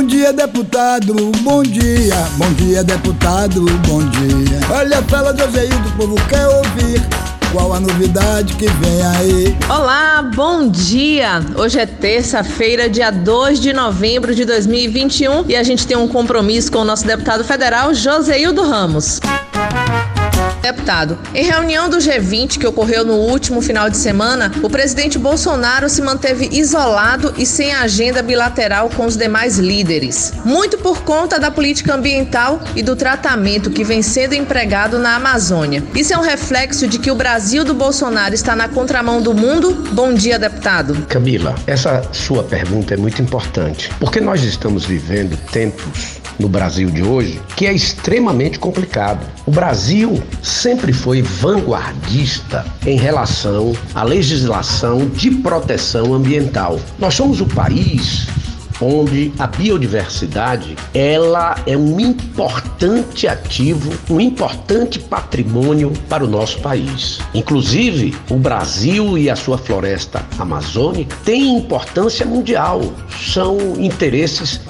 Bom dia, deputado, bom dia. Bom dia, deputado, bom dia. Olha a fala do Ozeildo, o povo quer ouvir. Qual a novidade que vem aí? Olá, bom dia! Hoje é terça-feira, dia 2 de novembro de 2021 e a gente tem um compromisso com o nosso deputado federal, Joseildo Ramos. Deputado, em reunião do G20 que ocorreu no último final de semana, o presidente Bolsonaro se manteve isolado e sem agenda bilateral com os demais líderes. Muito por conta da política ambiental e do tratamento que vem sendo empregado na Amazônia. Isso é um reflexo de que o Brasil do Bolsonaro está na contramão do mundo? Bom dia, deputado. Camila, essa sua pergunta é muito importante, porque nós estamos vivendo tempos no Brasil de hoje que é extremamente complicado. O Brasil sempre foi vanguardista em relação à legislação de proteção ambiental. Nós somos o país onde a biodiversidade ela é um importante ativo, um importante patrimônio para o nosso país. Inclusive, o Brasil e a sua floresta amazônica têm importância mundial, são interesses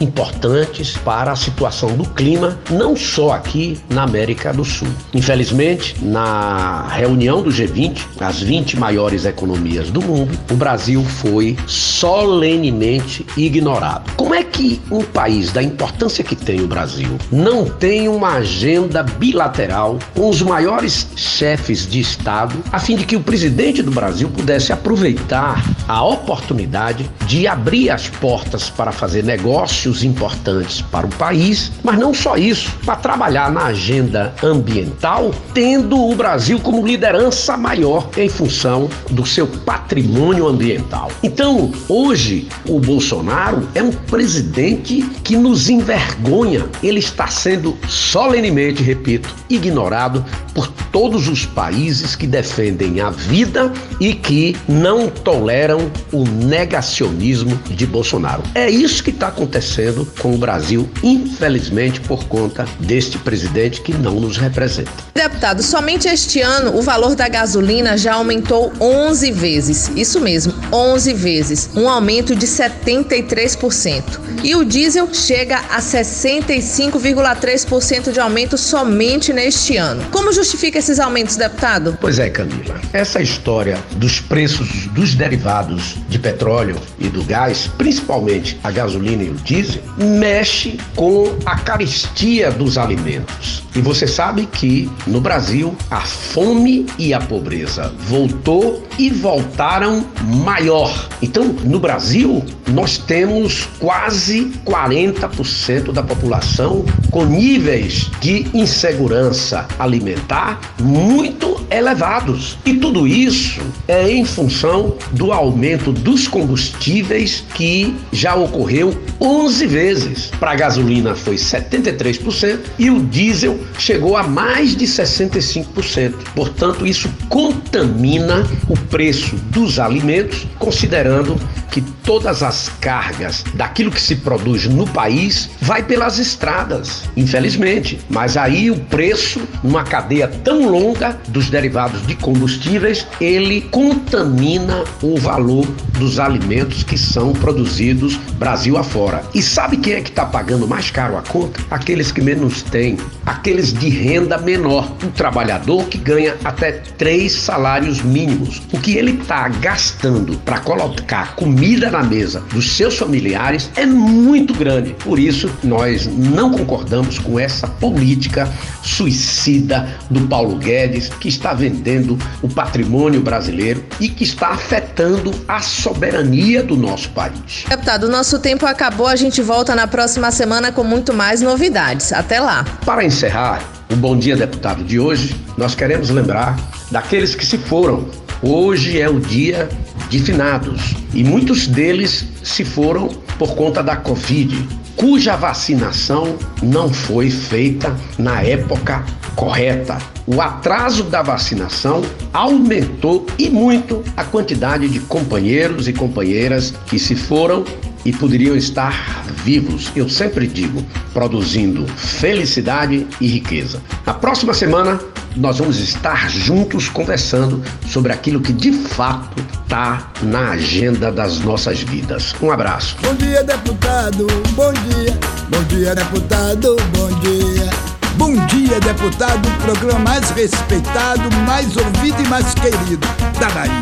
importantes para a situação do clima, não só aqui na América do Sul. Infelizmente, na reunião do G20, as 20 maiores economias do mundo, o Brasil foi solenemente ignorado. Como é que um país da importância que tem o Brasil não tem uma agenda bilateral com os maiores chefes de Estado, a fim de que o presidente do Brasil pudesse aproveitar a oportunidade de abrir as portas para fazer negócios importantes para o país, mas não só isso, para trabalhar na agenda ambiental, tendo o Brasil como liderança maior em função do seu patrimônio ambiental. Então, hoje Hoje, o Bolsonaro é um presidente que nos envergonha. Ele está sendo solenemente, repito, ignorado por todos os países que defendem a vida e que não toleram o negacionismo de Bolsonaro. É isso que está acontecendo com o Brasil, infelizmente, por conta deste presidente que não nos representa. Deputado, somente este ano o valor da gasolina já aumentou 11 vezes. Isso mesmo, 11 vezes. Um aumento de 73%. E o diesel chega a 65,3% de aumento somente neste ano. Como justifica esses aumentos, deputado? Pois é, Camila. Essa história dos preços dos derivados de petróleo e do gás, principalmente a gasolina e o diesel, mexe com a caristia dos alimentos. E você sabe que no Brasil a fome e a pobreza voltou e voltaram maior. Então, no Brasil, nós temos quase 40% da população com níveis de insegurança alimentar muito elevados. E tudo isso é em função do aumento dos combustíveis que já ocorreu 11 vezes. Para a gasolina foi 73% e o diesel chegou a mais de 65%. Portanto, isso contamina o preço dos alimentos, considerando que todas as cargas daquilo que se produz no país vai pelas estradas, infelizmente. Mas aí o preço, numa cadeia tão longa dos derivados de combustíveis, ele contamina o valor dos alimentos que são produzidos Brasil afora. E sabe quem é que está pagando mais caro a conta? Aqueles que menos têm, aqueles de renda menor, o trabalhador que ganha até três salários mínimos. O que ele está gastando para colocar comida na mesa dos seus familiares é muito grande. Por isso, nós não concordamos com essa política suicida do Paulo Guedes, que está vendendo o patrimônio brasileiro e que está afetando a soberania do nosso país. Deputado, nosso tempo acabou, a gente volta na próxima semana com muito mais novidades. Até lá. Para encerrar, o Bom Dia Deputado de hoje, nós queremos lembrar daqueles que se foram. Hoje é o dia de finados e muitos deles se foram por conta da Covid, cuja vacinação não foi feita na época correta. O atraso da vacinação aumentou e muito a quantidade de companheiros e companheiras que se foram e poderiam estar vivos, eu sempre digo, produzindo felicidade e riqueza. Na próxima semana nós vamos estar juntos conversando sobre aquilo que de fato está na agenda das nossas vidas. Um abraço. Bom dia, deputado. Bom dia. Bom dia, deputado. Bom dia. Bom dia, deputado. Programa mais respeitado, mais ouvido e mais querido da Bahia.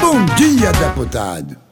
Bom dia, deputado.